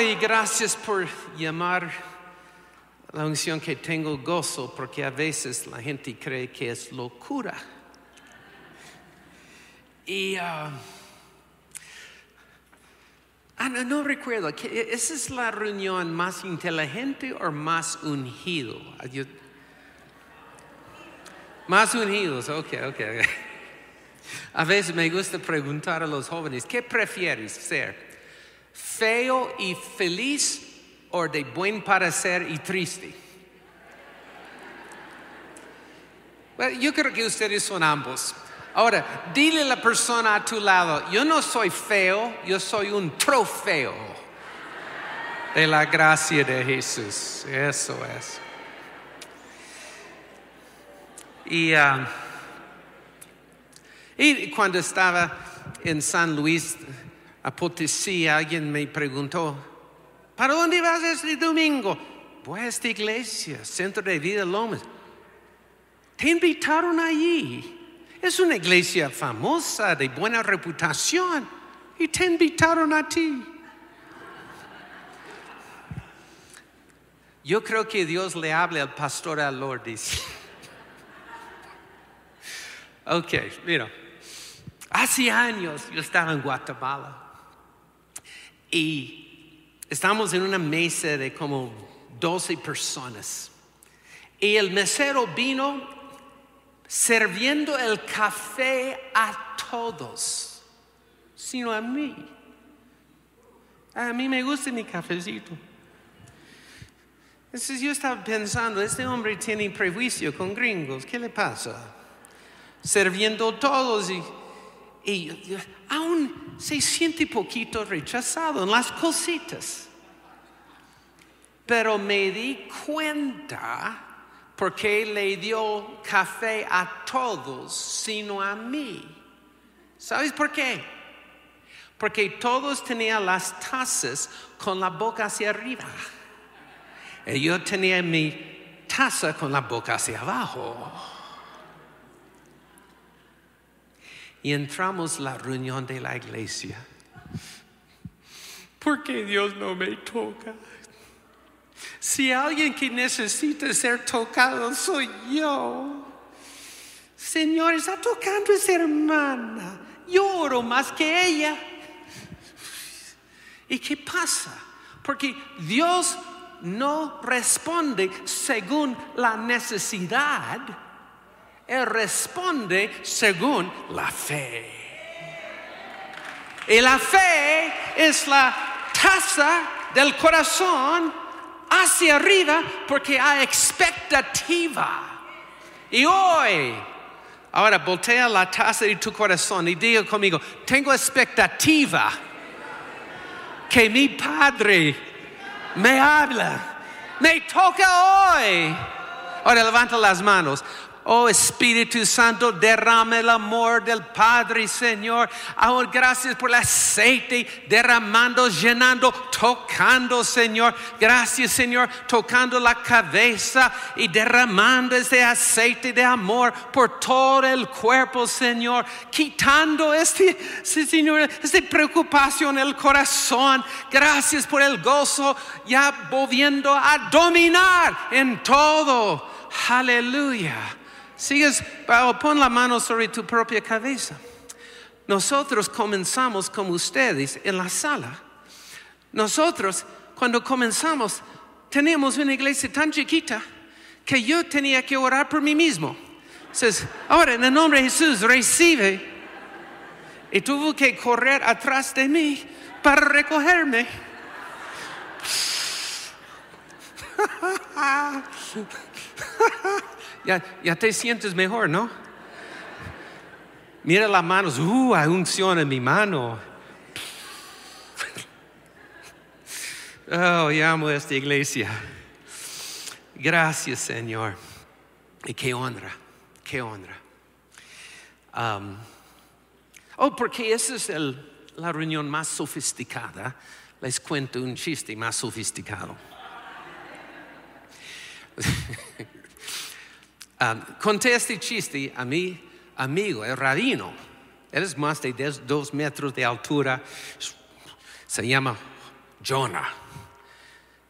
Y gracias por llamar la unción que tengo gozo, porque a veces la gente cree que es locura. Y ah, ah, no, recuerdo, que ¿esa es la reunión más inteligente o más ungido? Ah, yo- más unidos, ok. ok. A veces me gusta preguntar a los jóvenes, ¿qué prefieres ser? ¿Feo y feliz o de buen parecer y triste? Bueno, yo creo que ustedes son ambos. Ahora, dile a la persona a tu lado, yo no soy feo, yo soy un trofeo de la gracia de Jesús. Eso es. Y, ah, y cuando estaba en San Luis, a Potosí, alguien me preguntó, ¿para dónde vas este domingo? Voy a esta iglesia, Centro de Vida Lomas. Te invitaron allí. Es una iglesia famosa, de buena reputación, y te invitaron a ti. Yo creo que Dios le habla al pastor a Lourdes. Ok, mira, hace años yo estaba en Guatemala y estamos en una mesa de como 12 personas y el mesero vino sirviendo el café a todos, sino a mí. A mí me gusta mi cafecito. Entonces yo estaba pensando, este hombre tiene prejuicio con gringos, ¿qué le pasa? Sirviendo todos y, y aún se siente poquito rechazado en las cositas. Pero me di cuenta porque le dio café a todos, sino a mí. ¿Sabes por qué? Porque todos tenían las tazas con la boca hacia arriba. Y yo tenía mi taza con la boca hacia abajo. Y entramos la reunión de la iglesia. Porque Dios no me toca. Si alguien que necesita ser tocado soy yo. Señor, está tocando a esa hermana. Yo oro más que ella. ¿Y qué pasa? Porque Dios no responde según la necesidad, Él responde según la fe. Y la fe es la taza del corazón hacia arriba porque hay expectativa. Y hoy, ahora voltea la taza de tu corazón y diga conmigo, tengo expectativa que mi Padre me habla, me toca hoy. Ahora levanta las manos. Oh Espíritu Santo, derrame el amor del Padre, Señor. Ahora gracias por el aceite derramando, llenando, tocando, Señor. Gracias, Señor, tocando la cabeza y derramando ese aceite de amor por todo el cuerpo, Señor. Quitando este, Señor, esta preocupación en el corazón. Gracias por el gozo ya volviendo a dominar en todo. Aleluya. Sigues, oh, pon la mano sobre tu propia cabeza. Nosotros comenzamos como ustedes en la sala. Nosotros, cuando comenzamos, teníamos una iglesia tan chiquita que yo tenía que orar por mí mismo. Entonces, ahora en el nombre de Jesús, recibe. Y tuvo que correr atrás de mí para recogerme. ya, te sientes mejor, ¿no? Mira las manos, uh, hay unción en mi mano. Oh, llamo a esta iglesia. Gracias, Señor. Y qué honra, qué honra. Um, oh, porque esa es la reunión más sofisticada. Les cuento un chiste más sofisticado. Um, conté este chiste a mi amigo, el rabino. Él es más de dos metros de altura. Se llama Jonah.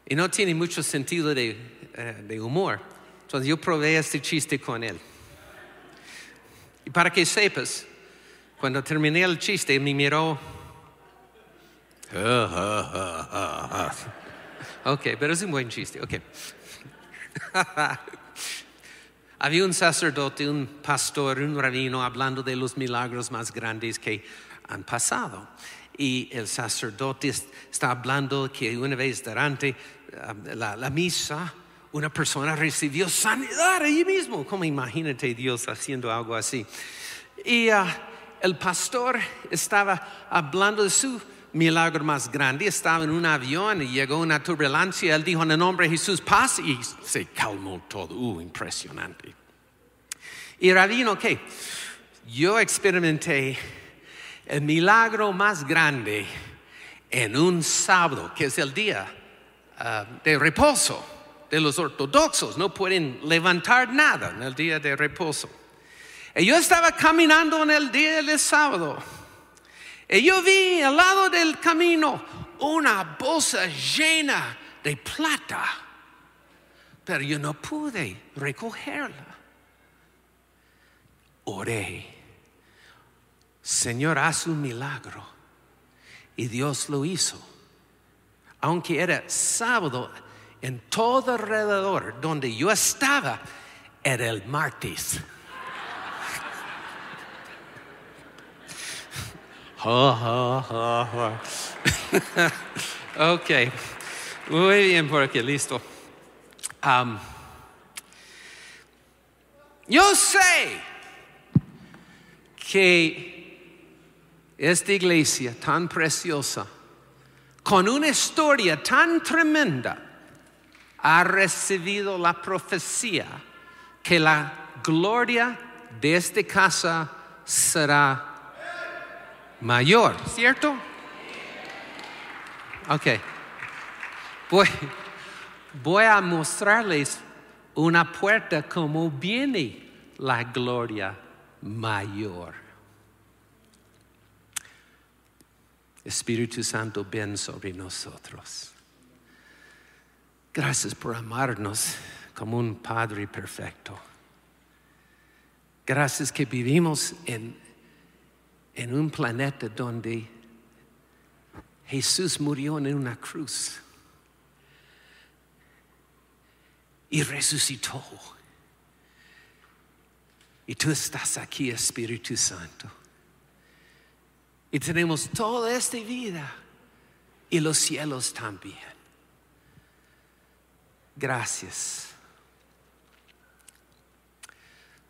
Y no tiene mucho sentido de, eh, de humor. Entonces yo probé este chiste con él. Y para que sepas, cuando terminé el chiste, me miró. ok, pero es un buen chiste. Ok. Había un sacerdote, un pastor, un rabino hablando de los milagros más grandes que han pasado. Y el sacerdote está hablando que una vez durante um, la, misa, una persona recibió sanidad allí mismo. Como imagínate Dios haciendo algo así. Y uh, el pastor estaba hablando de su milagro más grande. Estaba en un avión y llegó una turbulencia. Él dijo en el nombre de Jesús, paz y se calmó todo. Uh, impresionante. Y rabino, ¿qué? Yo experimenté el milagro más grande en un sábado, que es el día uh, de reposo de los ortodoxos. No pueden levantar nada en el día de reposo. Y yo estaba caminando en el día del sábado. Y yo vi al lado del camino una bolsa llena de plata. Pero yo no pude recogerla. Oré. Señor, haz un milagro. Y Dios lo hizo. Aunque era sábado, en todo alrededor donde yo estaba, era el martes. ok, muy bien por listo. Yo sé que esta iglesia tan preciosa, con una historia tan tremenda, ha recibido la profecía que la gloria de esta casa será mayor, ¿cierto? Ok. Voy, voy a mostrarles una puerta como viene la gloria mayor. Espíritu Santo, ven sobre nosotros. Gracias por amarnos como un Padre perfecto. Gracias que vivimos en en un planeta donde Jesús murió en una cruz y resucitó. Y tú estás aquí, Espíritu Santo. Y tenemos toda esta vida y los cielos también. Gracias.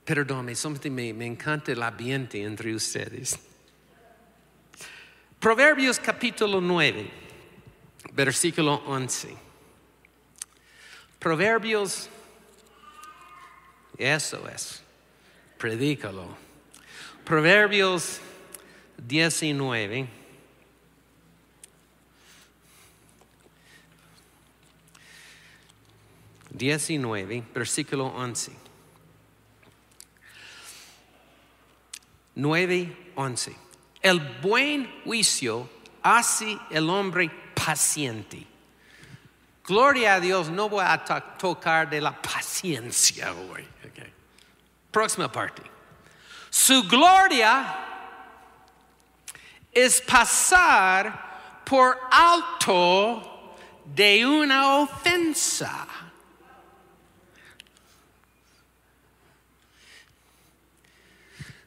Perdóname, me, me encanta el ambiente entre ustedes. Proverbios capítulo 9, versículo 11. Proverbios, eso es, predícalo. Proverbios 19. Diecinueve, versículo once. Nueve, once. El buen juicio hace el hombre paciente. Gloria a Dios, no voy a tocar de la paciencia hoy. Próxima parte. Su gloria es pasar por alto de una ofensa.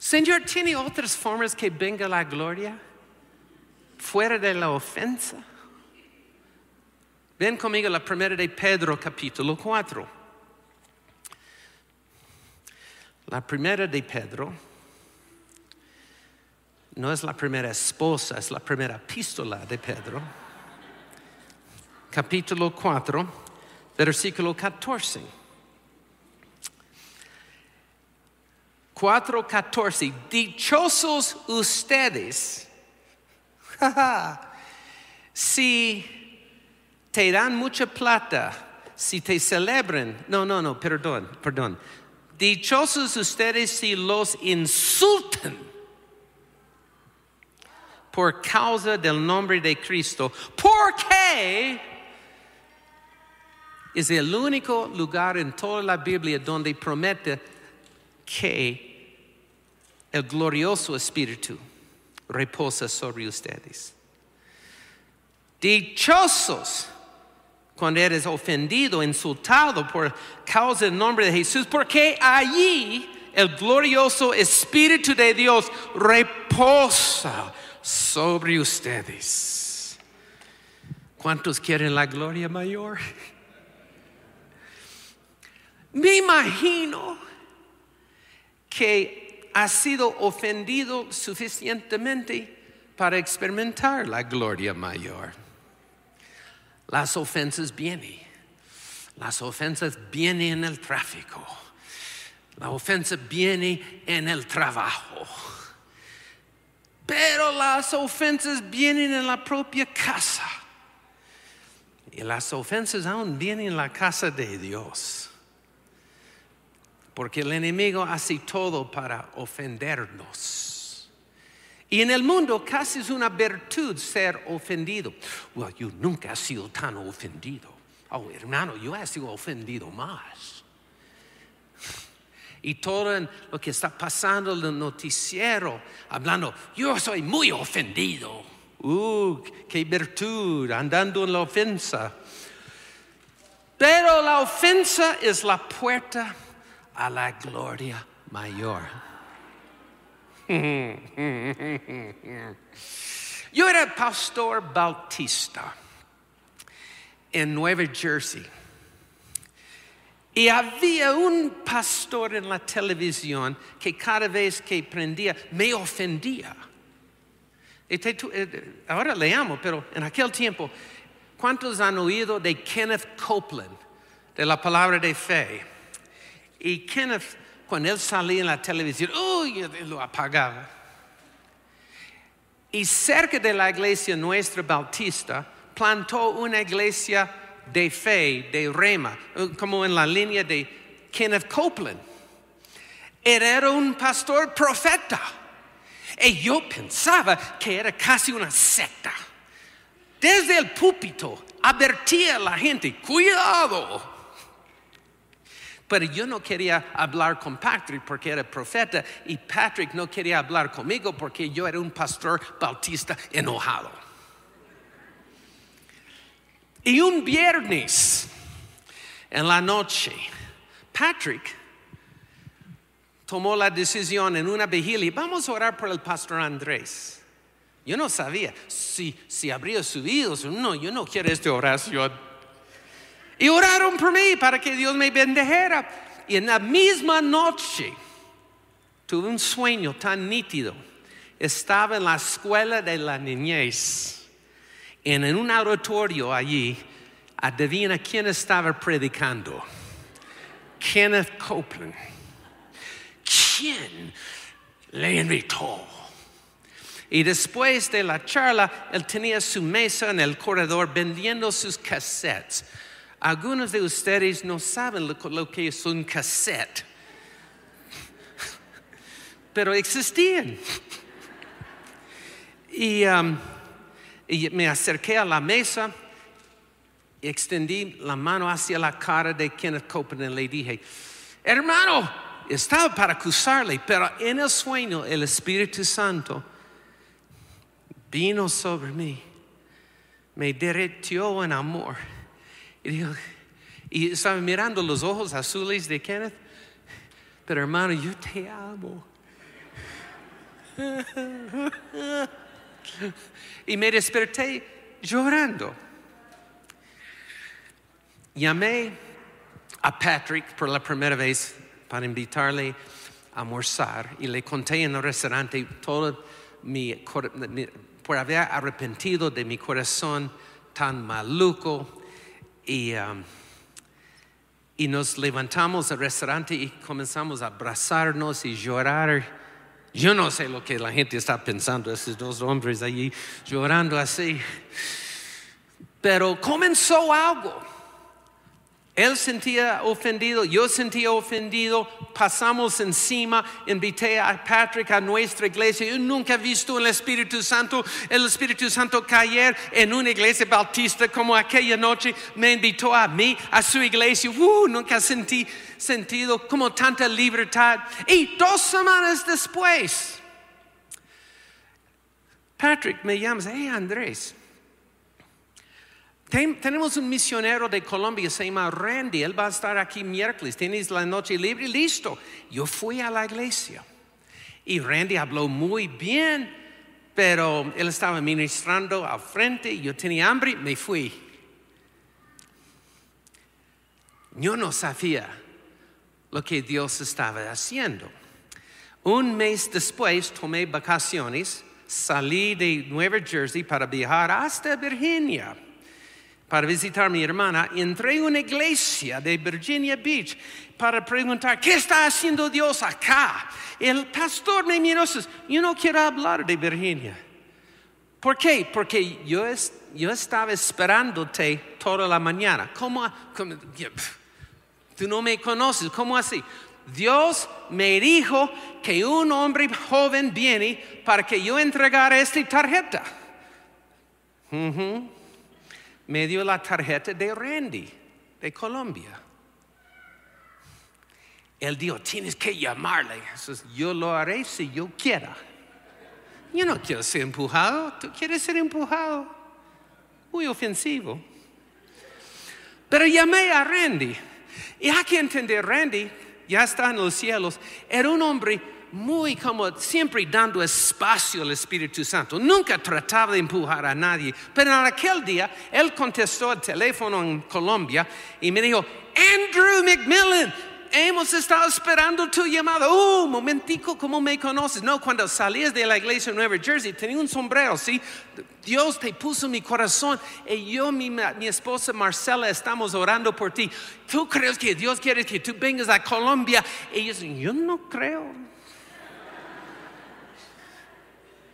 Señor, ¿tiene otras formas que venga la gloria? Fuera de la ofensa. Ven conmigo la primera de Pedro capítulo 4. La primera de Pedro no es la primera esposa, es la primera epístola de Pedro. Capítulo 4, versículo 14. 4:14, dichosos ustedes si te dan mucha plata, si te celebran, no, no, no, perdón, perdón. Dichosos ustedes si los insultan por causa del nombre de Cristo, porque es el único lugar en toda la Biblia donde promete que el glorioso Espíritu reposa sobre ustedes. Dichosos cuando eres ofendido, insultado por causa del nombre de Jesús, porque allí el glorioso Espíritu de Dios reposa sobre ustedes. ¿Cuántos quieren la gloria mayor? Me imagino que ha sido ofendido suficientemente para experimentar la gloria mayor. Las ofensas vienen. Las ofensas vienen en el tráfico. La ofensa viene en el trabajo. Pero las ofensas vienen en la propia casa. Y las ofensas aún vienen en la casa de Dios. Porque el enemigo hace todo para ofendernos. Y en el mundo casi es una virtud ser ofendido. Well, yo nunca he sido tan ofendido. Oh, hermano, yo he sido ofendido más. Y todo lo que está pasando en el noticiero, hablando, yo soy muy ofendido. Uh, qué virtud, andando en la ofensa. Pero la ofensa es la puerta a la gloria mayor. Yo era pastor bautista en Nueva Jersey. Y había un pastor en la televisión que cada vez que prendía me ofendía. Eh, ahora le amo, pero en aquel tiempo, ¿cuántos han oído de Kenneth Copeland, de la palabra de fe? Y Kenneth, cuando él salía en la televisión, uy, lo apagaba. Y cerca de la iglesia nuestra bautista, plantó una iglesia de fe, de rema, como en la línea de Kenneth Copeland. Era un pastor profeta. Y yo pensaba que era casi una secta. Desde el púlpito advertía a la gente, cuidado. Pero yo no quería hablar con Patrick porque era profeta y Patrick no quería hablar conmigo porque yo era un pastor bautista enojado. Y un viernes en la noche, Patrick tomó la decisión en una vigilia, vamos a orar por el pastor Andrés. Yo no sabía si, si habría subido, no, yo no quiero esta oración. Y oraron por mí para que Dios me bendijera. Y en la misma noche tuve un sueño tan nítido. Estaba en la escuela de la niñez. En un auditorio allí, adivina quién estaba predicando. Kenneth Copeland. ¿Quién le invitó? Y después de la charla, él tenía su mesa en el corredor vendiendo sus cassettes. Algunos de ustedes no saben lo, lo que es un cassette, pero existían. Y, um, y me acerqué a la mesa, extendí la mano hacia la cara de Kenneth Copeland y le dije, hermano, estaba para acusarle, pero en el sueño el Espíritu Santo vino sobre mí, me derretió en amor. Y, estaba mirando los ojos azules de Kenneth, pero hermano, yo te amo. Y me desperté llorando. Llamé a Patrick por la primera vez para invitarle a almorzar y le conté en el restaurante todo mi- por haber arrepentido de mi corazón tan maluco y, um, y nos levantamos del restaurante y comenzamos a abrazarnos y llorar. Yo no sé lo que la gente está pensando, esos dos hombres allí llorando así. Pero comenzó algo. Él sentía ofendido, yo sentía ofendido, pasamos encima, invité a Patrick a nuestra iglesia. Yo nunca he visto el Espíritu Santo, el Espíritu Santo caer en una iglesia bautista como aquella noche. Me invitó a mí, a su iglesia. Uh, nunca sentí sentido como tanta libertad. Y dos semanas después, Patrick me llama, hey Andrés, tenemos un misionero de Colombia, se llama Randy, él va a estar aquí miércoles, tienes la noche libre, listo. Yo fui a la iglesia y Randy habló muy bien, pero él estaba ministrando al frente, yo tenía hambre, me fui. Yo no sabía lo que Dios estaba haciendo. Un mes después tomé vacaciones, salí de Nueva Jersey para viajar hasta Virginia para visitar a mi hermana, entré a una iglesia de Virginia Beach para preguntar, ¿qué está haciendo Dios acá? El pastor me miró yo no quiero hablar de Virginia. ¿Por qué? Porque yo, estaba esperándote toda la mañana. ¿Cómo? Tú no me conoces, ¿cómo así? Dios me dijo que un hombre joven viene para que yo entregara esta tarjeta me dio la tarjeta de Randy, de Colombia. Él dijo, tienes que llamarle. yo lo haré si yo quiera. Yo no quiero ser empujado, tú quieres ser empujado. Muy ofensivo. Pero llamé a Randy. Y hay que entender, Randy ya está en los cielos. Era un hombre muy como siempre dando espacio al Espíritu Santo. Nunca trataba de empujar a nadie. Pero en aquel día, él contestó el teléfono en Colombia y me dijo, Andrew McMillan, hemos estado esperando tu llamada. Oh, momentico, ¿cómo me conoces? No, cuando salías de la iglesia en Nueva Jersey tenía un sombrero, ¿sí? Dios te puso en mi corazón y yo, mi, mi esposa Marcela, estamos orando por ti. ¿Tú crees que Dios quiere que tú vengas a Colombia? Y yo no creo.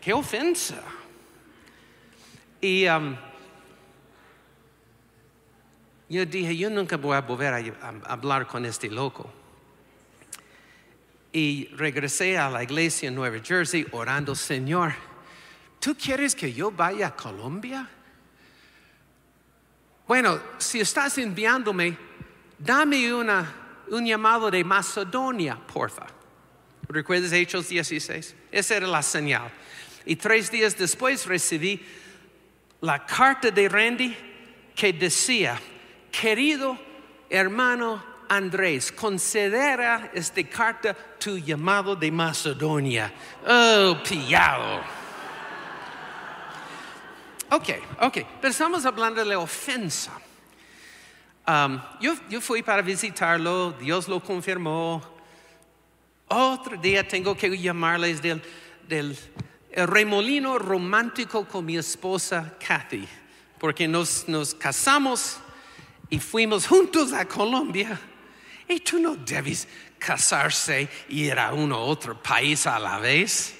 Qué ofensa. Y um, yo dije, yo nunca voy a volver a, hablar con este loco. Y regresé a la iglesia en Nueva Jersey orando, Señor, ¿tú quieres que yo vaya a Colombia? Bueno, si estás enviándome, dame una, un llamado de Macedonia, porfa. ¿Recuerdas Hechos 16? Esa era la señal. Y tres días después recibí la carta de Randy que decía, querido hermano Andrés, considera esta carta tu llamado de Macedonia. Oh, pillado. Ok, ok, pero estamos hablando de la ofensa. Um, yo, yo fui para visitarlo, Dios lo confirmó. Otro día tengo que llamarles del, del el remolino romántico con mi esposa Kathy, porque nos, nos casamos y fuimos juntos a Colombia. Y tú no debes casarse y ir a uno otro país a la vez.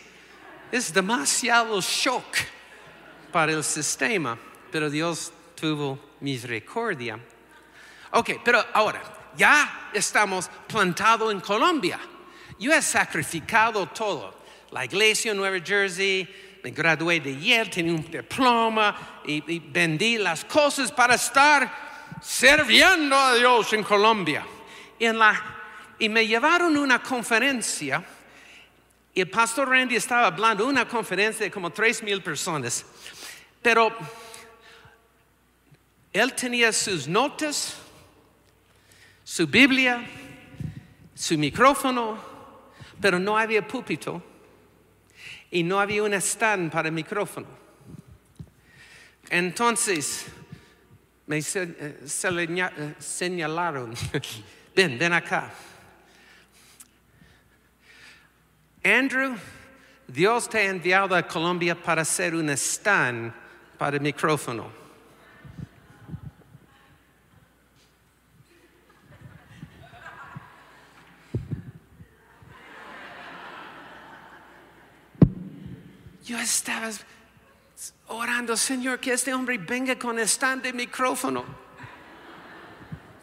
Es demasiado shock para el sistema, pero Dios tuvo misericordia. Ok, pero ahora, ya estamos plantados en Colombia. Yo he sacrificado todo la iglesia en Nueva Jersey, me gradué de Yale, tenía un diploma y, vendí las cosas para estar sirviendo a Dios en Colombia. Y, me llevaron a una conferencia y el pastor Randy estaba hablando, una conferencia de como tres mil personas. Pero él tenía sus notas, su Biblia, su micrófono, pero no había púlpito y no había un stand para el micrófono. Entonces me eh, eh, señalaron, ven, ven acá. Andrew, Dios te ha enviado a Colombia para hacer un stand para el micrófono. Yo estaba orando, Señor, que este hombre venga con stand de micrófono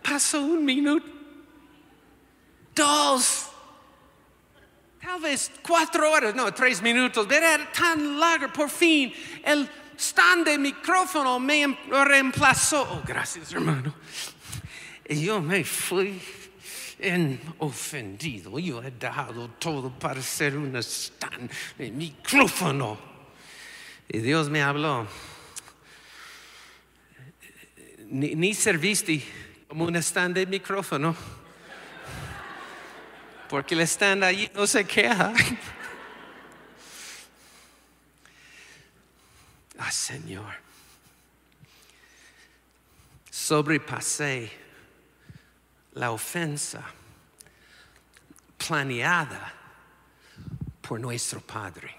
pasó un minuto, dos, tal vez cuatro horas, no, tres minutos, era tan largo, por fin el stand de micrófono me em- reemplazó. Oh, gracias, hermano. Y yo me fui en ofendido. Yo he dejado todo para ser un stand micrófono. Y Dios me habló. Ni, ni serviste como un stand de micrófono. Porque el stand allí no se queja. Ah, Señor. Sobrepasé la ofensa planeada por nuestro Padre.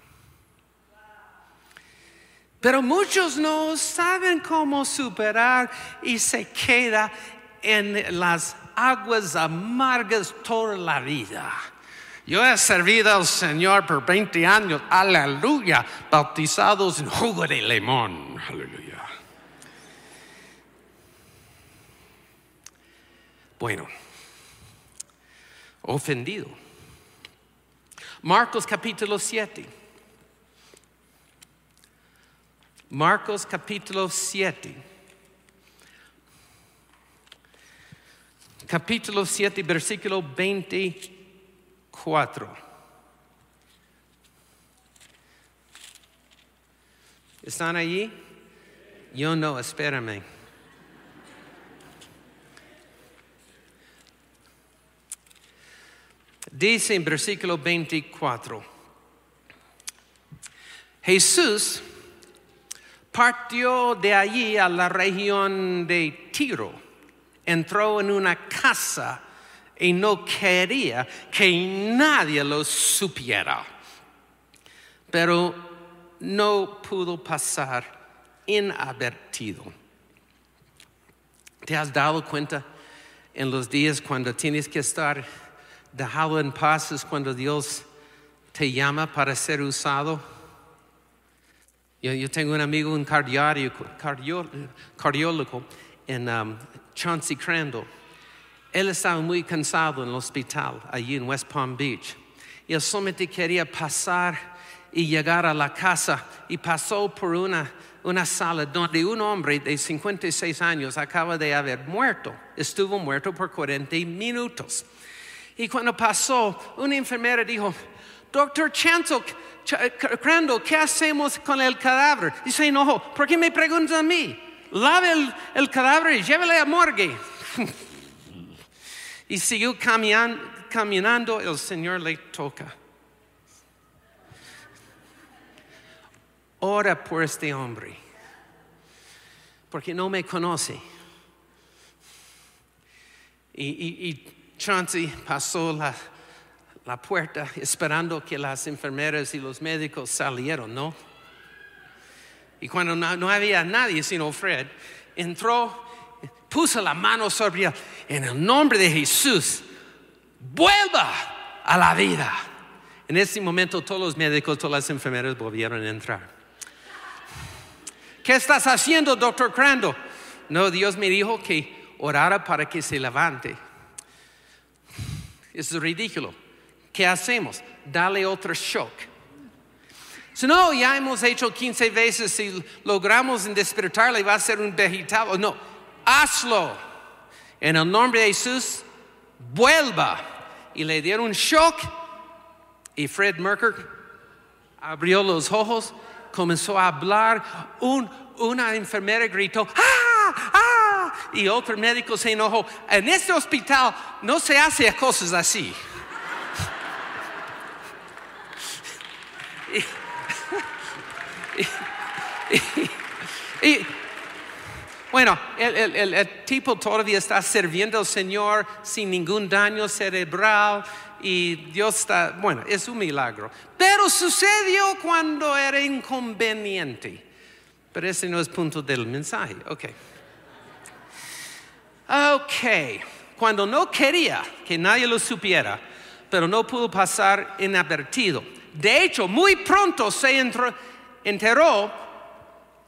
Pero muchos no saben cómo superar y se queda en las aguas amargas toda la vida. Yo he servido al Señor por 20 años, aleluya, bautizados en jugo de limón, aleluya. Bueno, ofendido. Marcos capítulo 7. Marcos capítulo 7. Capítulo 7, versículo 24. ¿Están allí? Yo no, espérame. Dice en versículo 24, Jesús partió de allí a la región de Tiro, entró en una casa y no quería que nadie lo supiera, pero no pudo pasar inadvertido. ¿Te has dado cuenta en los días cuando tienes que estar dejado en paz es cuando Dios te llama para ser usado? Yo, yo tengo un amigo, un cardiólogo, cardiólogo en um, Chauncey Crandall. Él estaba muy cansado en el hospital allí en West Palm Beach. Y él solamente quería pasar y llegar a la casa y pasó por una, una sala donde un hombre de 56 años acaba de haber muerto. Estuvo muerto por 40 minutos. Y cuando pasó, una enfermera dijo, Doctor Chancel, Crandall, ¿qué hacemos con el cadáver? Dice, no, ¿por qué me preguntan a mí? Lave el, el cadáver y llévele a morgue. y siguió caminando, caminando, el Señor le toca. Ora por este hombre, porque no me conoce. Y, y, y Chauncey pasó la, la puerta esperando que las enfermeras y los médicos salieron, ¿no? Y cuando no, no, había nadie sino Fred, entró, puso la mano sobre él, en el nombre de Jesús, vuelva a la vida. En ese momento todos los médicos, todas las enfermeras volvieron a entrar. ¿Qué estás haciendo, doctor Crandall? No, Dios me dijo que orara para que se levante. Es ridículo. ¿Qué hacemos? Dale otro shock. Si no, ya hemos hecho 15 veces, si logramos despertarle va a ser un vegetal. No, hazlo. En el nombre de Jesús, vuelva. Y le dieron un shock. Y Fred Merker abrió los ojos, comenzó a hablar. Un, una enfermera gritó, ¡ah! Y otro médico se enojó. En este hospital no se hace cosas así. y, y, y, bueno, el, el, el, el, tipo todavía está sirviendo al Señor sin ningún daño cerebral y Dios está, bueno, es un milagro. Pero sucedió cuando era inconveniente. Pero ese no es punto del mensaje. Ok. Ok. Cuando no quería que nadie lo supiera, pero no pudo pasar inadvertido. De hecho, muy pronto se entró, enteró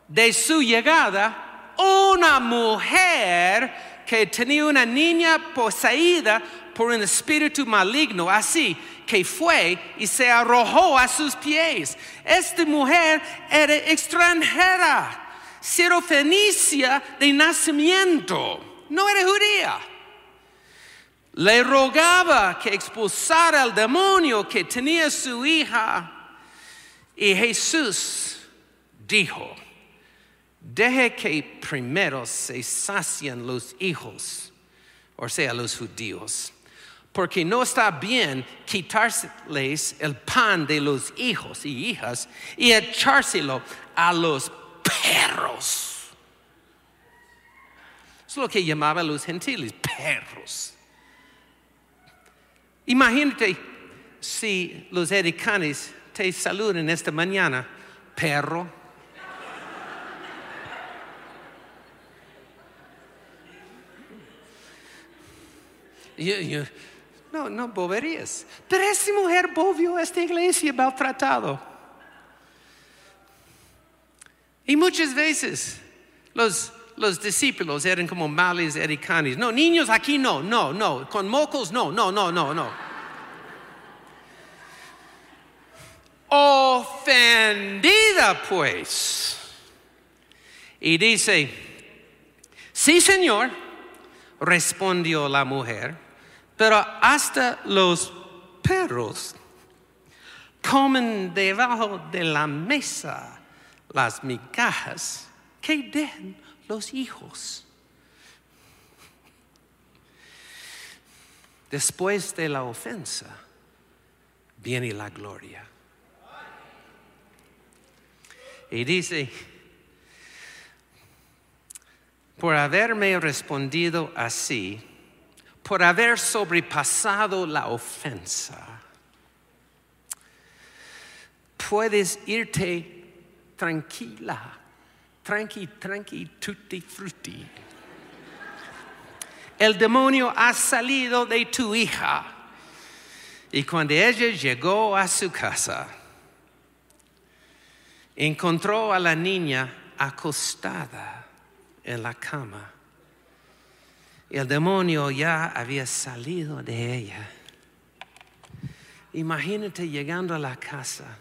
de su llegada una mujer que tenía una niña poseída por un espíritu maligno, así que fue y se arrojó a sus pies. Esta mujer era extranjera, fenicia de nacimiento, no era judía. Le rogaba que expulsara al demonio que tenía su hija. Y Jesús dijo, deje que primero se sacien los hijos, o sea, los judíos, porque no está bien quitárseles el pan de los hijos y hijas y echárselo a los perros. Es lo que llamaban los gentiles, perros. Imagínate si los ericanes te saludan esta mañana, perro. no, no boberías. Pero esta mujer volvió a esta iglesia maltratado. Y muchas veces los, los discípulos eran como males ericanes. No, niños aquí no, no, no. Con mocos no, no, no, no, no. Ofendida pues. Y dice, sí Señor, respondió la mujer, pero hasta los perros comen debajo de la mesa las migajas que den los hijos. Después de la ofensa viene la gloria. Y dice, por haberme respondido así, por haber sobrepasado la ofensa, puedes irte tranquila, tranqui, tranqui, tutti frutti. El demonio ha salido de tu hija. Y cuando ella llegó a su casa, encontró a la niña acostada en la cama. El demonio ya había salido de ella. Imagínate llegando a la casa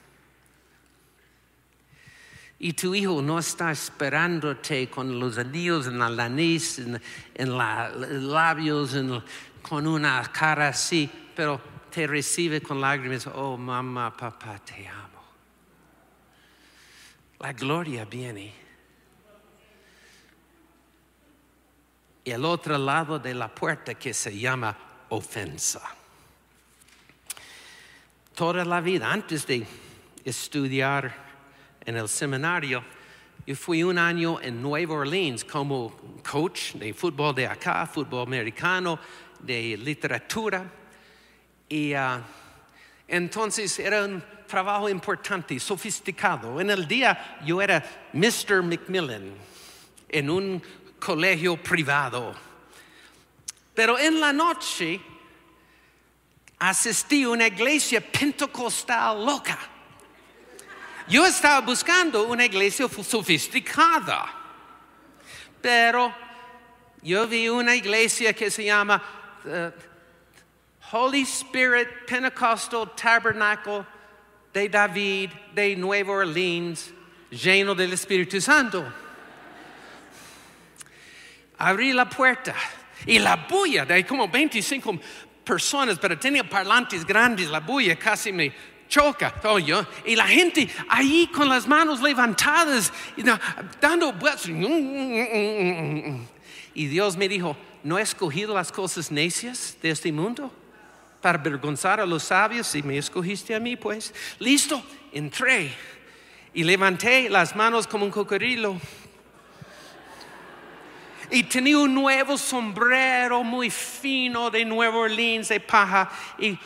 y tu hijo no está esperándote con los anillos en la nariz, en, los labios, con una cara así, pero te recibe con lágrimas, oh mamá, papá, te amo la gloria viene. Y el otro lado de la puerta que se llama ofensa. Toda la vida, antes de estudiar en el seminario, yo fui un año en Nueva Orleans como coach de fútbol de acá, fútbol americano, de literatura. Y uh, entonces era un trabajo importante, sofisticado. En el día yo era Mr. Macmillan en un colegio privado. Pero en la noche asistí a una iglesia pentecostal loca. Yo estaba buscando una iglesia sofisticada, pero yo vi una iglesia que se llama uh, Holy Spirit Pentecostal Tabernacle de David, de Nueva Orleans, lleno del Espíritu Santo. Abrí la puerta y la bulla de como 25 personas, pero tenía parlantes grandes, la bulla casi me choca. Oh, y la gente ahí con las manos levantadas, dando vueltas. Y Dios me dijo, ¿no he escogido las cosas necias de este mundo? para avergonzar a los sabios y me escogiste a mí, pues. Listo, entré y levanté las manos como un cocodrilo. Y tenía un nuevo sombrero muy fino de Nueva Orleans de paja y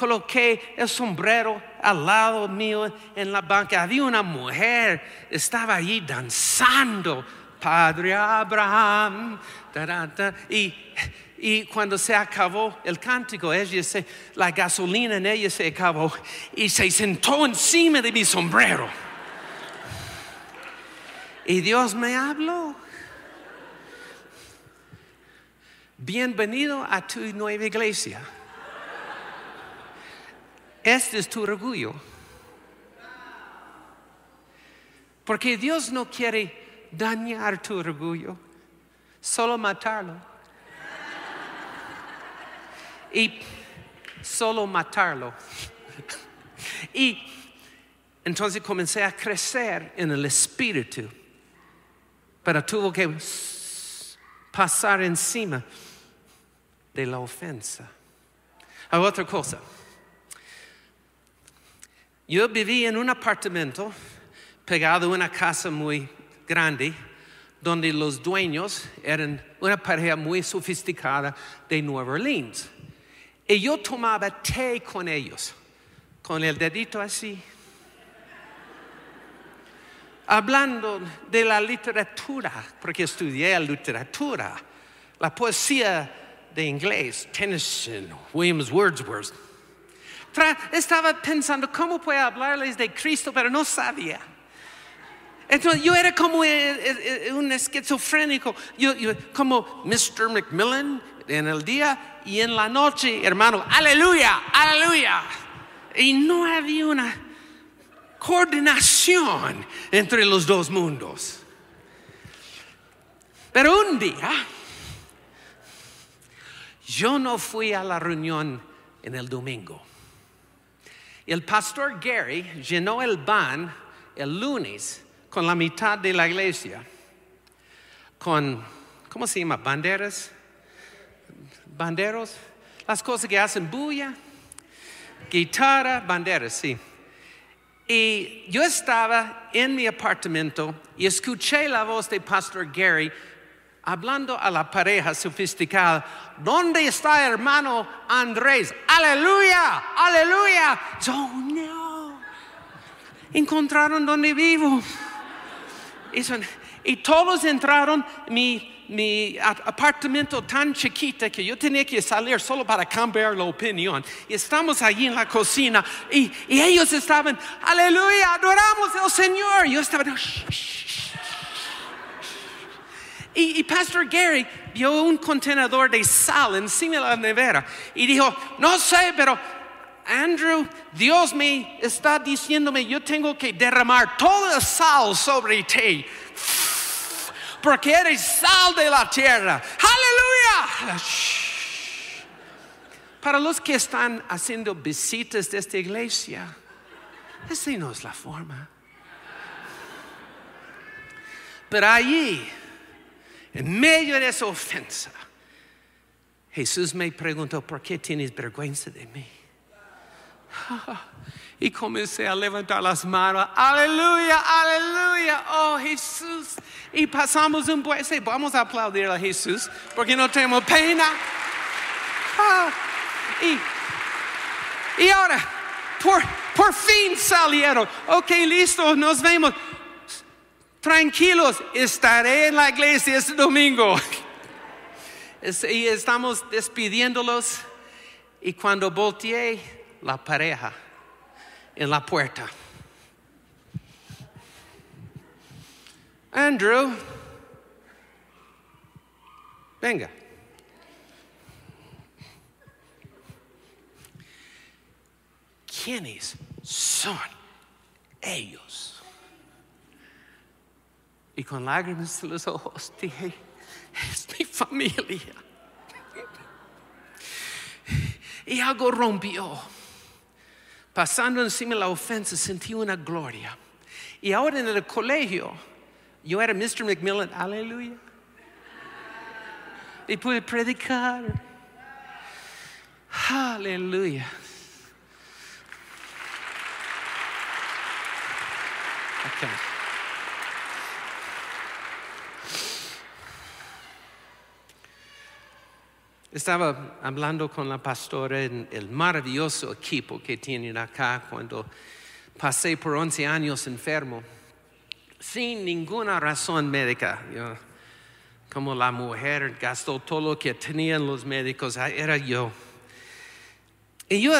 coloqué el sombrero al lado mío en la banca. Había una mujer, estaba allí danzando. Padre Abraham, y y cuando se acabó el cántico, ella se, la gasolina en ella se acabó y se sentó encima de mi sombrero. Y Dios me habló. bienvenido a tu nueva iglesia. Este es tu orgullo. Porque Dios no quiere dañar tu orgullo, solo matarlo. Y solo matarlo. Y entonces comencé a crecer en el espíritu, pero tuvo que pasar encima de la ofensa. Hay otra cosa. Yo viví en un apartamento pegado a una casa muy grande donde los dueños eran una pareja muy sofisticada de Nueva Orleans. Y yo tomaba té con ellos, con el dedito así, hablando de la literatura, porque estudié literatura, la poesía de inglés, Tennyson, Williams Wordsworth. Estaba pensando cómo puedo hablarles de Cristo, pero no sabía. Entonces yo era como eh, eh, eh, un esquizofrénico, yo, como Mr. Macmillan en el día y en la noche, hermano, aleluya, aleluya. Y no había una coordinación entre los dos mundos. Pero un día, yo no fui a la reunión en el domingo. El pastor Gary llenó el van el lunes con la mitad de la iglesia, con, ¿cómo se llama? Banderas, banderos, las cosas que hacen bulla, guitarra, banderas, sí. Y yo estaba en mi apartamento y escuché la voz de Pastor Gary hablando a la pareja sofisticada, ¿dónde está hermano Andrés? Aleluya, aleluya. Yo no. Encontraron donde vivo. Y, todos entraron mi, mi apartamento tan chiquita que yo tenía que salir solo para cambiar la opinión. Y estamos allí en la cocina y, ellos estaban, aleluya, adoramos al Señor. Yo estaba, y, Pastor Gary vio un contenedor de sal encima de la nevera y dijo, no sé, pero Andrew, Dios me está diciéndome, yo tengo que derramar toda la sal sobre ti. Porque eres sal de la tierra. Aleluya. Para los que están haciendo visitas de esta iglesia, esa no es la forma. Pero allí, en medio de esa ofensa, Jesús me preguntó, ¿por qué tienes vergüenza de mí? Y comencé a levantar las manos. Aleluya, aleluya. Oh Jesús. Y pasamos un buen... vamos a aplaudir a Jesús porque no tenemos pena. Ah, y, y, ahora, por, por fin salieron. Ok, listo, nos vemos. Tranquilos, estaré en la iglesia este domingo. Y estamos despidiéndolos. Y cuando volteé, la pareja en la puerta. Andrew, venga. ¿Quiénes son ellos? Y con lágrimas en los ojos dije, es mi familia. Y algo rompió pasando encima de la ofensa, sentí una gloria. Y ahora en el colegio, yo era Mr. Macmillan, aleluya. Y pude predicar. Aleluya. Okay. Estaba hablando con la pastora en el maravilloso equipo que tienen acá cuando pasé por 11 años enfermo, sin ninguna razón médica. como la mujer gastó todo lo que tenían los médicos, era yo. Y yo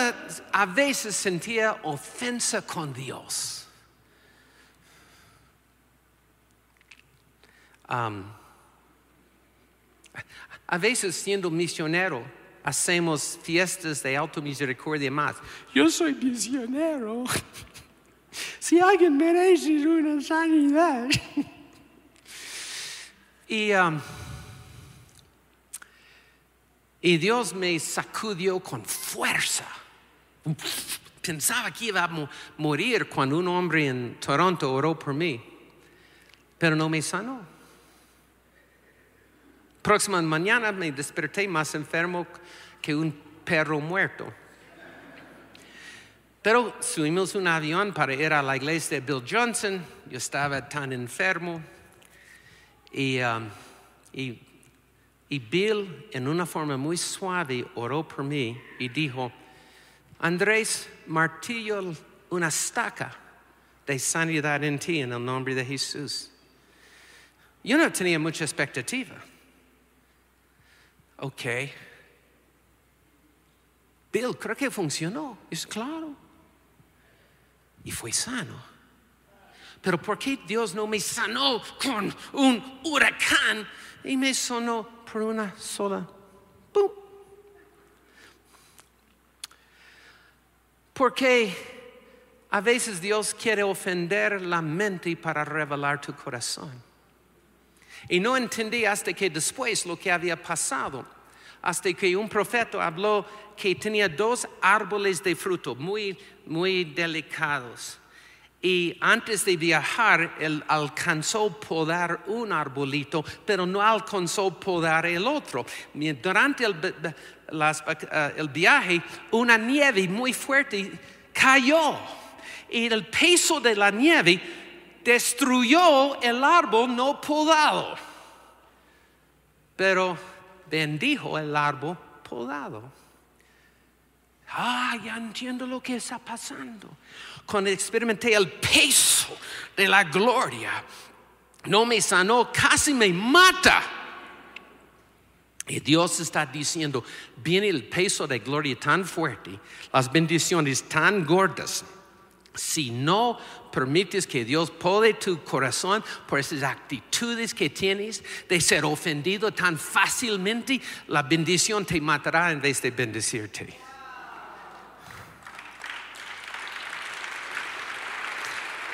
a veces sentía ofensa con Dios. A veces siendo misionero, hacemos fiestas de automisericordia más. Yo soy misionero. Si alguien merece una sanidad. Y, um, y Dios me sacudió con fuerza. Pensaba que iba a mo- morir cuando un hombre en Toronto oró por mí, pero no me sanó. Próxima mañana me desperté más enfermo que un perro muerto. Pero subimos un avión para ir a la iglesia de Bill Johnson. Yo estaba tan enfermo. Y, um, y, y Bill, en una forma muy suave, oró por mí y dijo, Andrés, martillo una estaca de sanidad en ti en el nombre de Jesús. Yo no tenía mucha expectativa. Ok. Bill, creo que funcionó. Es claro. Y fue sano. Pero ¿por qué Dios no me sanó con un huracán y me sanó por una sola? ¡Pum! Porque a veces Dios quiere ofender la mente para revelar tu corazón. Y no entendí hasta que después lo que había pasado, hasta que un profeta habló que tenía dos árboles de fruto muy, muy delicados. Y antes de viajar, él alcanzó podar un arbolito, pero no alcanzó podar el otro. Durante el, las- eh, el viaje, una nieve muy fuerte cayó. Y el peso de la nieve destruyó el árbol no podado. Pero bendijo el árbol podado. Ah, ya entiendo lo que está pasando. Cuando experimenté el peso de la gloria, no me sanó, casi me mata. Y Dios está diciendo, viene el peso de gloria tan fuerte, las bendiciones tan gordas. Si no permites que Dios pode tu corazón por esas actitudes que tienes de ser ofendido tan fácilmente, la bendición te matará en vez de bendecirte.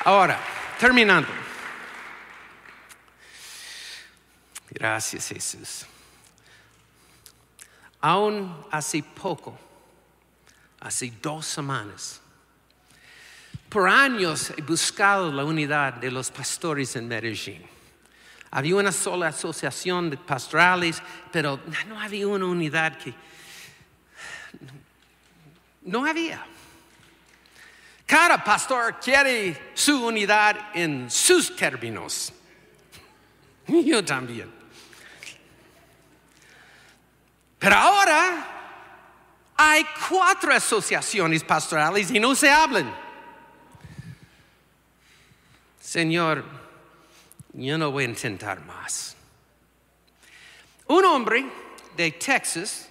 Ahora, terminando. Gracias Jesús. Aún hace poco, hace dos semanas, por años he buscado la unidad de los pastores en Medellín. Había una sola asociación de pastorales, pero no había una unidad que... No había. Cada pastor quiere su unidad en sus términos. Yo también. Pero ahora hay cuatro asociaciones pastorales y no se hablan. Señor, yo no voy a intentar más. Un hombre de Texas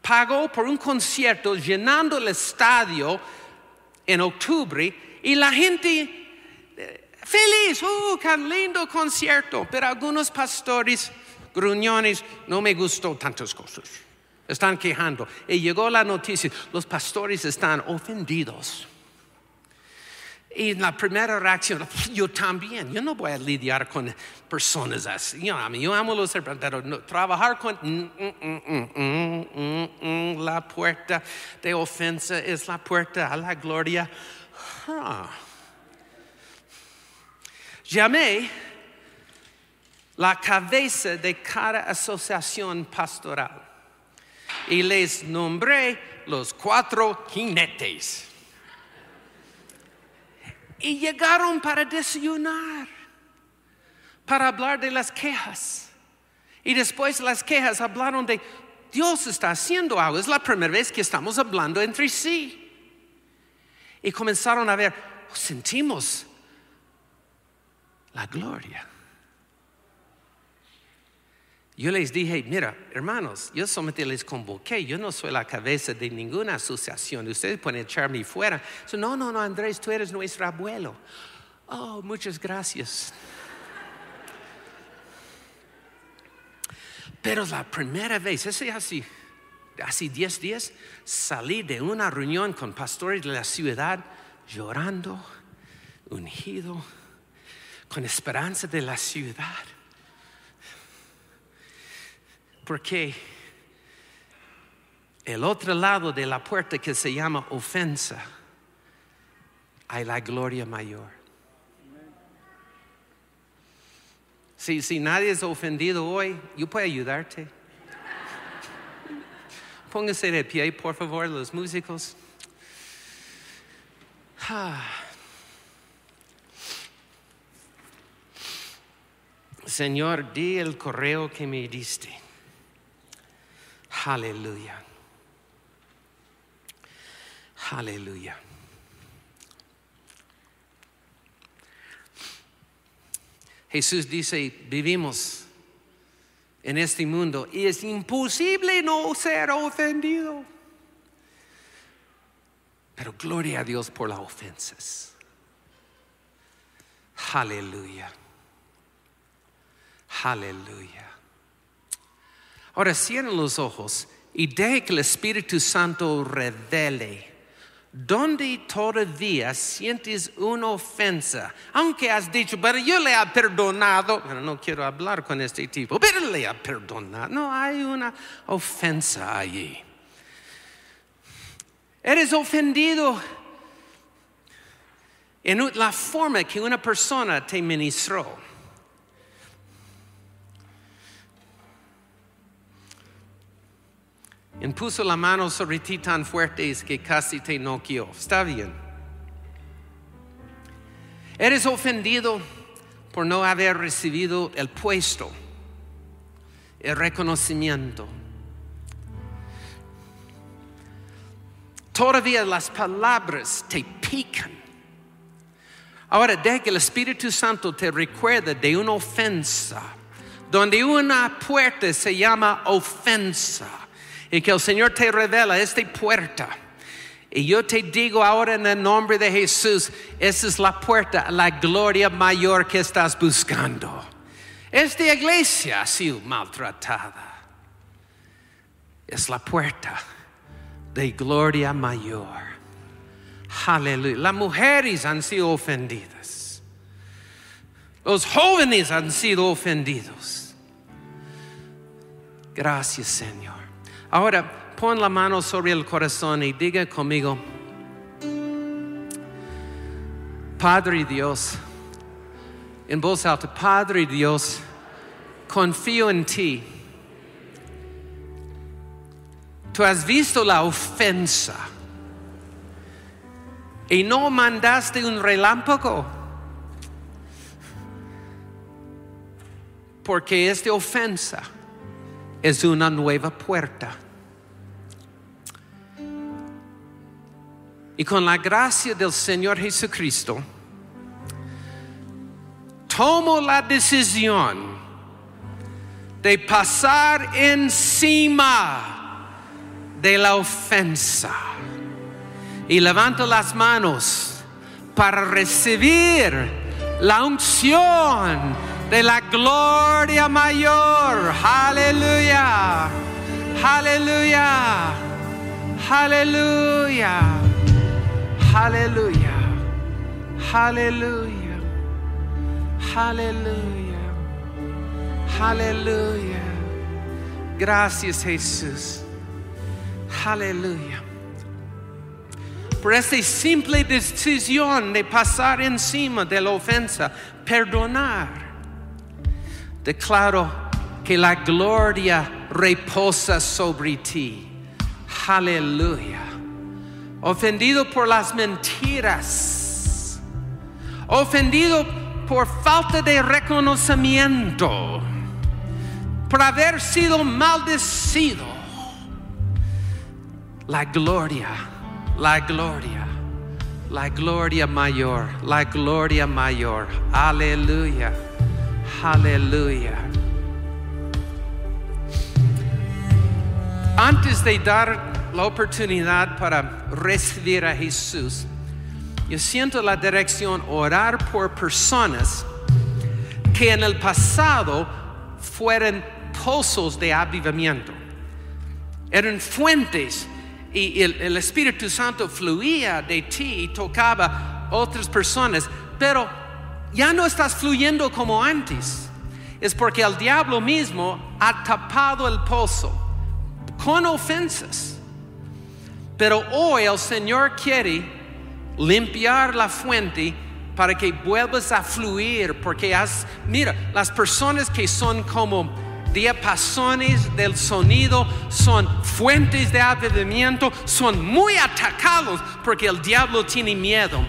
pagó por un concierto llenando el estadio en octubre y la gente eh, feliz, ¡uh, qué lindo concierto! Pero algunos pastores gruñones no me gustó tantas cosas. Están quejando. Y llegó la noticia, los pastores están ofendidos. Y la primera reacción, yo también, yo no voy a lidiar con personas así. Yo, yo amo los hermanos, pero trabajar con mm, mm, mm, la puerta de ofensa es la puerta a la gloria. Llamé la cabeza de cada asociación pastoral y les nombré los cuatro jinetes y llegaron para desayunar, para hablar de las quejas. Y después de las quejas hablaron de Dios está haciendo algo. Es la primera vez que estamos hablando entre sí. Y comenzaron a ver, "Oh, sentimos la gloria. Yo les dije, mira, hermanos, yo solamente les convoqué, yo no soy la cabeza de ninguna asociación, ustedes pueden echarme fuera. No, no, no, Andrés, tú eres nuestro abuelo. Oh, muchas gracias. Pero la primera vez, ese así, hace 10 días, salí de una reunión con pastores de la ciudad llorando, ungido, con esperanza de la ciudad. Porque el otro lado de la puerta que se llama ofensa, hay la gloria mayor. Si, si nadie es ofendido hoy, yo puedo ayudarte. Póngase de pie, por favor, los músicos. Ah. Señor, di el correo que me diste. Aleluya. Aleluya. Jesús dice, vivimos en este mundo y es imposible no ser ofendido. Pero gloria a Dios por las ofensas. Aleluya. Aleluya. Ahora cierren los ojos y deje que el Espíritu Santo revele donde todavía sientes una ofensa, aunque has dicho, pero yo le he perdonado, pero no quiero hablar con este tipo, pero le he perdonado, no hay una ofensa allí. Eres ofendido en la forma que una persona te ministró. Puso la mano sobre ti tan fuerte que casi te noqueó. Está bien. Eres ofendido por no haber recibido el puesto, el reconocimiento. Todavía las palabras te pican. Ahora deja que el Espíritu Santo te recuerde de una ofensa, donde una puerta se llama ofensa y que el Señor te revela esta puerta. Y yo te digo ahora en el nombre de Jesús, esa es la puerta, la gloria mayor que estás buscando. Esta iglesia ha sido maltratada. Es la puerta de gloria mayor. Aleluya. Las mujeres han sido ofendidas. Los jóvenes han sido ofendidos. Gracias, Señor. Ahora pon la mano sobre el corazón y diga conmigo, Padre Dios, en voz alta, Padre Dios, confío en ti. Tú has visto la ofensa y no mandaste un relámpago. Porque esta ofensa es una nueva puerta. Y con la gracia del Señor Jesucristo, tomo la decisión de pasar encima de la ofensa. Y levanto las manos para recibir la unción de la gloria mayor. Aleluya. Aleluya. Aleluya. Aleluya. Aleluya. Aleluya. Aleluya. Gracias Jesús. Aleluya. Por esta simple decisión de pasar encima de la ofensa, perdonar declaro que la gloria reposa sobre ti. Aleluya. Ofendido por las mentiras. Ofendido por falta de reconocimiento. Por haber sido maldecido. La gloria, la gloria, la gloria mayor, la gloria mayor. Aleluya. Aleluya. Antes de dar la oportunidad para recibir a Jesús, yo siento la dirección orar por personas que en el pasado fueron pozos de avivamiento. Eran fuentes y el, el Espíritu Santo fluía de ti y tocaba otras personas, pero ya no estás fluyendo como antes. Es porque el diablo mismo ha tapado el pozo con ofensas. Pero hoy el Señor quiere limpiar la fuente para que vuelvas a fluir, porque has, mira, las personas que son como diapasones del sonido son fuentes de avivamiento, son muy atacados porque el diablo tiene miedo.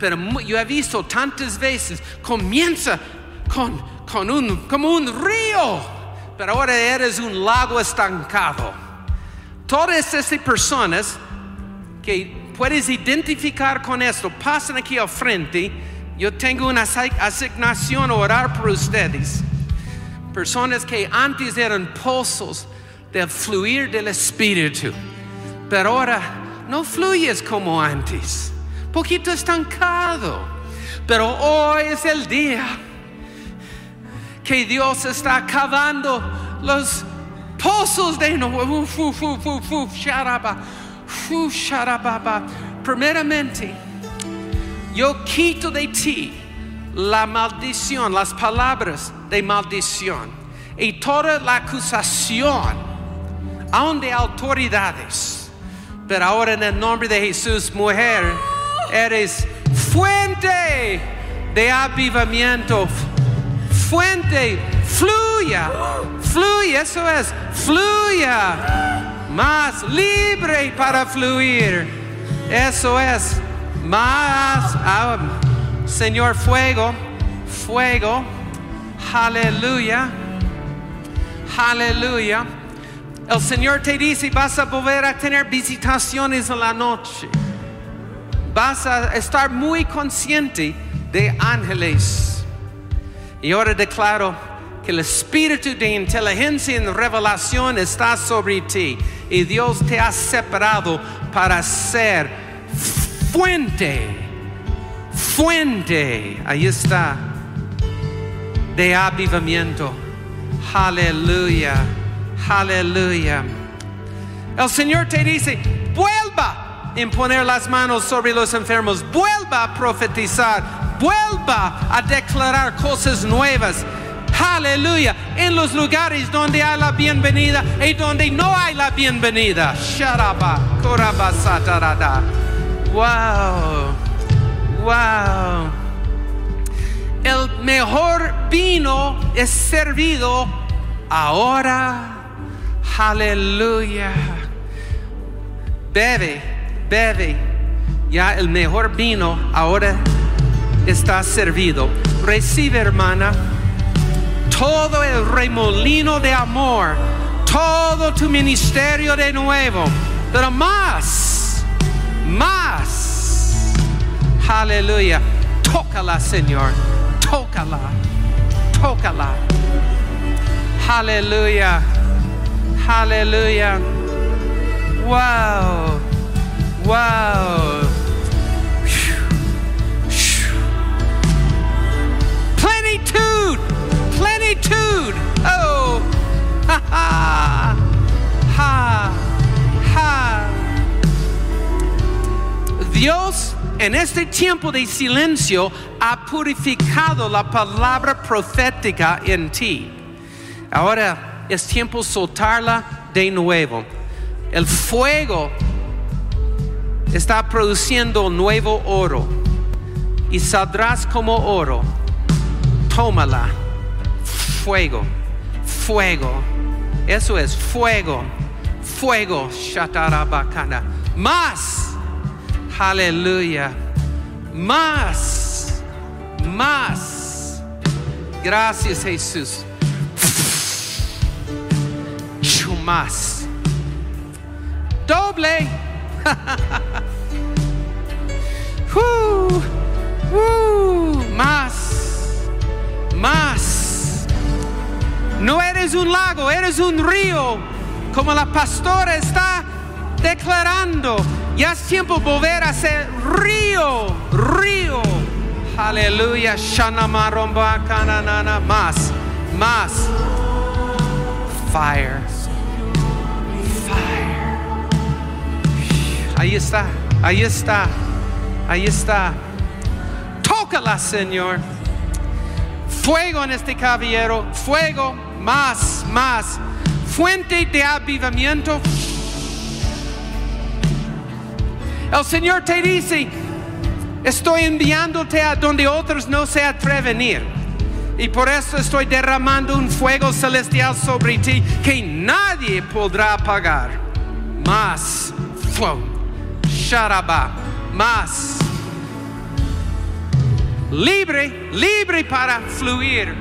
Pero yo he visto tantas veces, comienza con, con un, como un río, pero ahora eres un lago estancado. Todas esas personas que puedes identificar con esto pasan aquí al frente. Yo tengo una asignación a orar por ustedes. Personas que antes eran pozos del fluir del Espíritu, pero ahora no fluyes como antes, poquito estancado. Pero hoy es el día que Dios está cavando los pozos de nuevo. Primeramente, yo quito de ti la maldición, las palabras de maldición y toda la acusación, aun de autoridades. Pero ahora en el nombre de Jesús, mujer, eres fuente de avivamiento, fuente, fluya, fluya, eso es, fluya, más libre para fluir, eso es, más. Señor, fuego, fuego, aleluya, aleluya. El Señor te dice, vas a volver a tener visitaciones en la noche. Vas a estar muy consciente de ángeles. Y ahora declaro que el espíritu de inteligencia y revelación está sobre ti. Y Dios te ha separado para ser fuente fuente, ahí está, de avivamiento. Aleluya, aleluya. El Señor te dice, vuelva imponer las manos sobre los enfermos, vuelva a profetizar, vuelva a declarar cosas nuevas. Aleluya, en los lugares donde hay la bienvenida y donde no hay la bienvenida. Sharaba, Wow. Wow. El mejor vino es servido ahora. Aleluya. Bebe, bebe. Ya el mejor vino ahora está servido. Recibe, hermana, todo el remolino de amor, todo tu ministerio de nuevo, pero más, más Aleluya. Tócala, Señor. Tócala. Tócala. Aleluya. Aleluya. Wow. Wow. Plenitude. Plenitude. Oh. Ha ha. Ha. Ha. Dios en este tiempo de silencio ha purificado la palabra profética en ti. Ahora es tiempo soltarla de nuevo. El fuego está produciendo nuevo oro y saldrás como oro. Tómala. Fuego, fuego. Eso es fuego, fuego. Shatarabakana. Más Aleluya. Más, más. Gracias Jesús. Más. Doble. uh, uh, más, más. No eres un lago, eres un río, como la pastora está declarando ya es tiempo volver a ser río, río. Aleluya. Shanama romba kananana. Más, más. Fire. Ahí está, ahí está, ahí está. Tócala, Señor. Fuego en este caballero, fuego, más, más. Fuente de avivamiento. El Señor te dice, estoy enviándote a donde otros no se atreven a ir. Y por eso estoy derramando un fuego celestial sobre ti que nadie podrá apagar. Más fuego. Sharaba. Más. Libre, libre para fluir.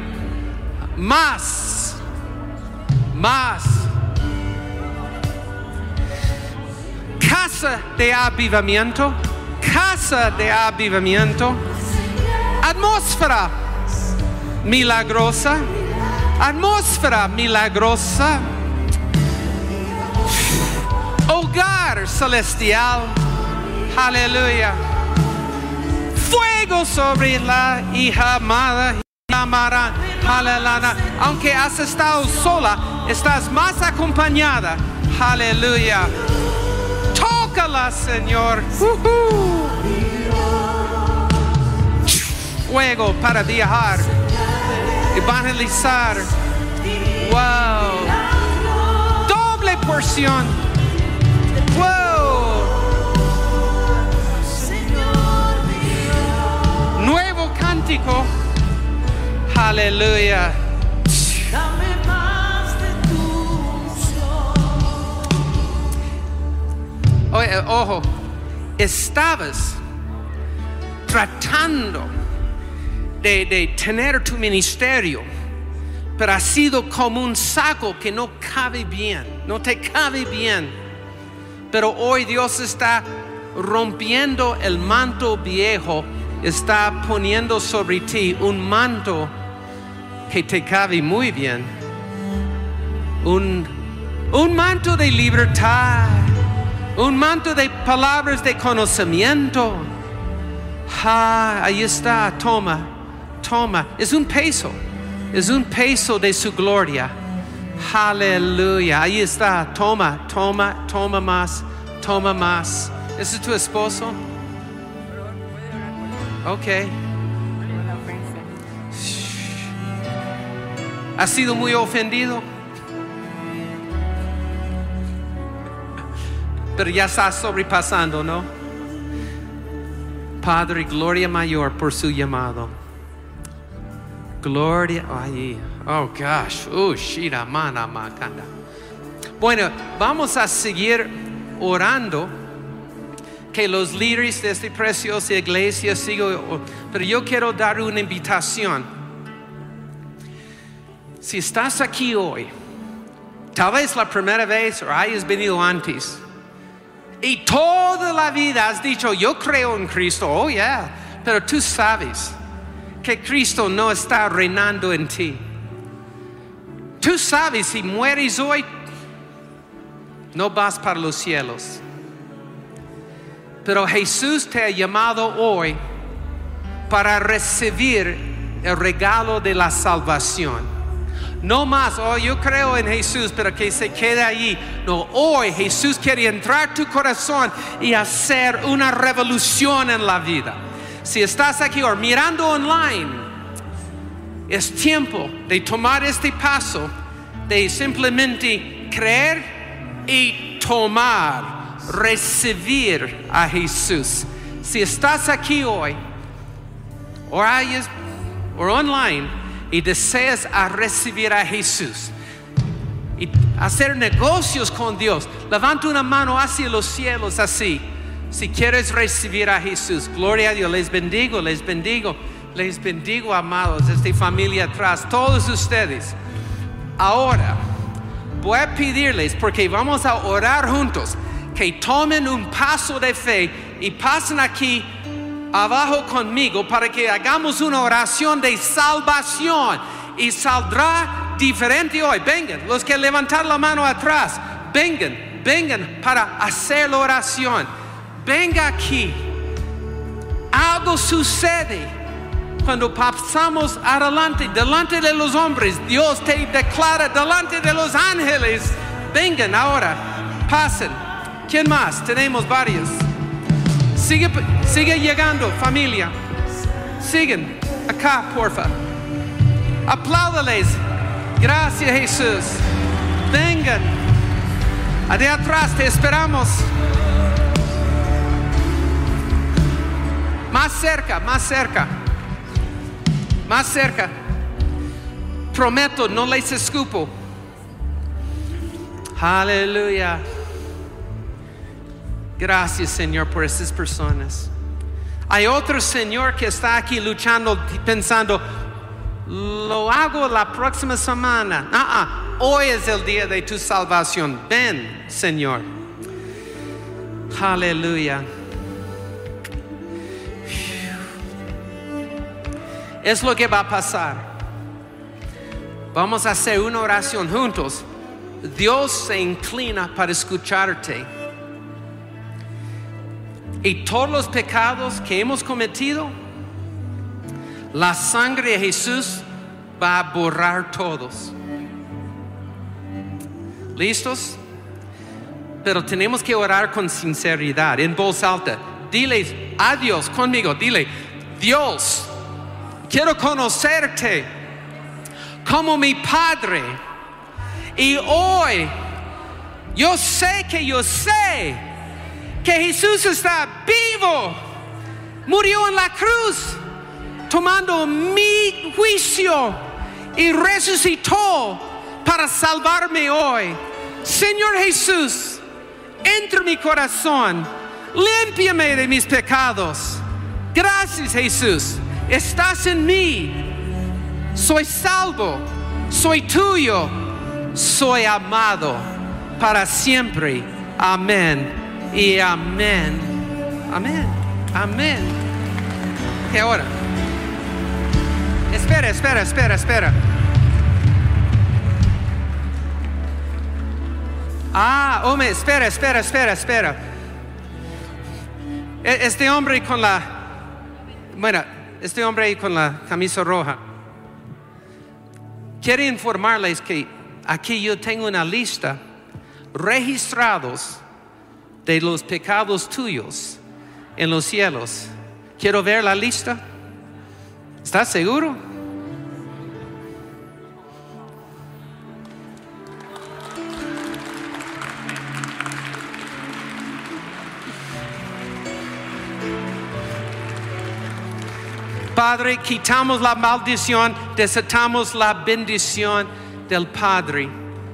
Más. Más. Casa de avivamiento. Casa de avivamiento. Atmósfera milagrosa. Atmósfera milagrosa. Hogar celestial. Aleluya. Fuego sobre la hija amada. Aleluya. Aunque has estado sola, estás más acompañada. Aleluya. Tócala, Señor. Fuego para viajar, evangelizar. Wow. Doble porción. Wow. Cántico. Aleluya. Oye, ojo, estabas tratando de, de, tener tu ministerio, pero ha sido como un saco que no cabe bien, no te cabe bien. Pero hoy Dios está rompiendo el manto viejo, está poniendo sobre ti un manto que te cabe muy bien. Un, un manto de libertad, un manto de palabras de conocimiento. Ah, ahí está, toma, toma. Es un peso, es un peso de su gloria. Aleluya, ahí está, toma, toma, toma más, toma más. ¿Ese es tu esposo? Ok. ¿Has sido muy ofendido? Pero ya estás sobrepasando, ¿no? Padre, gloria mayor por su llamado. Gloria, ay, oh gosh, oh, shira, mana, makanda. Bueno, vamos a seguir orando que los líderes de esta preciosa iglesia sigan, pero yo quiero dar una invitación. Si estás aquí hoy, tal vez la primera vez o hayas venido antes, y toda la vida has dicho, yo creo en Cristo, oh yeah, pero tú sabes que Cristo no está reinando en ti. Tú sabes, si mueres hoy, no vas para los cielos. Pero Jesús te ha llamado hoy para recibir el regalo de la salvación. No más, oh, yo creo en Jesús, pero que se quede allí. No, hoy Jesús quiere entrar tu corazón y hacer una revolución en la vida. Si estás aquí o mirando online, es tiempo de tomar este paso, de simplemente creer y tomar, recibir a Jesús. Si estás aquí hoy, o, online, y deseas recibir a Jesús y hacer negocios con Dios, levanta una mano hacia los cielos así. Si quieres recibir a Jesús, gloria a Dios, les bendigo, les bendigo, les bendigo, amados, esta familia atrás, todos ustedes. Ahora, voy a pedirles, porque vamos a orar juntos, que tomen un paso de fe y pasen aquí abajo conmigo para que hagamos una oración de salvación y saldrá diferente hoy. Vengan, los que levantar la mano atrás, vengan, vengan para hacer la oración. Venga aquí. Algo sucede Cuando pasamos adelante, delante de los hombres, Dios te declara delante de los ángeles. Vengan ahora, pasen. ¿Quién más? Tenemos varios. Sigue, sigue llegando, familia. Siguen. Acá, porfa. Apláudales. Gracias, Jesús. Vengan. De atrás te esperamos. Más cerca, más cerca. Más cerca. Prometo, no les escupo. Aleluya. Gracias, Señor, por estas personas. Hay otro Señor que está aquí luchando, pensando, lo hago la próxima semana. Ah, ah, hoy es el día de tu salvación. Ven, Señor. Aleluya. Es lo que va a pasar. Vamos a hacer una oración juntos. Dios se inclina para escucharte. Y todos los pecados que hemos cometido, la sangre de Jesús va a borrar todos. ¿Listos? Pero tenemos que orar con sinceridad, en voz alta. Dile a Dios conmigo, dile, Dios, quiero conocerte como mi Padre. Y hoy yo sé que yo sé que Jesús está vivo. Murió en la cruz tomando mi juicio y resucitó para salvarme hoy. Señor Jesús, entra en mi corazón, límpiame de mis pecados. Gracias Jesús, estás en mí. Soy salvo, soy tuyo, soy amado para siempre. Amén y amén. Amén, amén. ¿Qué ahora? Espera, espera, espera, espera. Ah, hombre, espera, espera, espera, espera. E- Este hombre con la, bueno, este hombre con la camisa roja, quiere informarles que aquí yo tengo una lista registrados de los pecados tuyos en los cielos. Quiero ver la lista. ¿Estás seguro? Padre, quitamos la maldición, desatamos la bendición del Padre,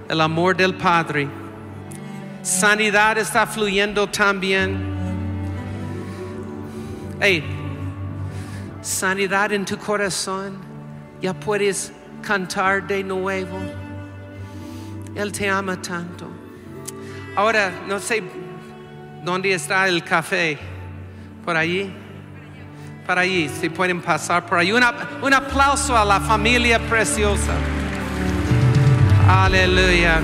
el amor del Padre. Sanidad está fluyendo también. Hey, sanidad en tu corazón. Ya puedes cantar de nuevo. Él te ama tanto. Ahora, no sé dónde está el café. Por allí. Para allí, si pueden pasar por allí. Un aplauso a la familia preciosa. Aleluya.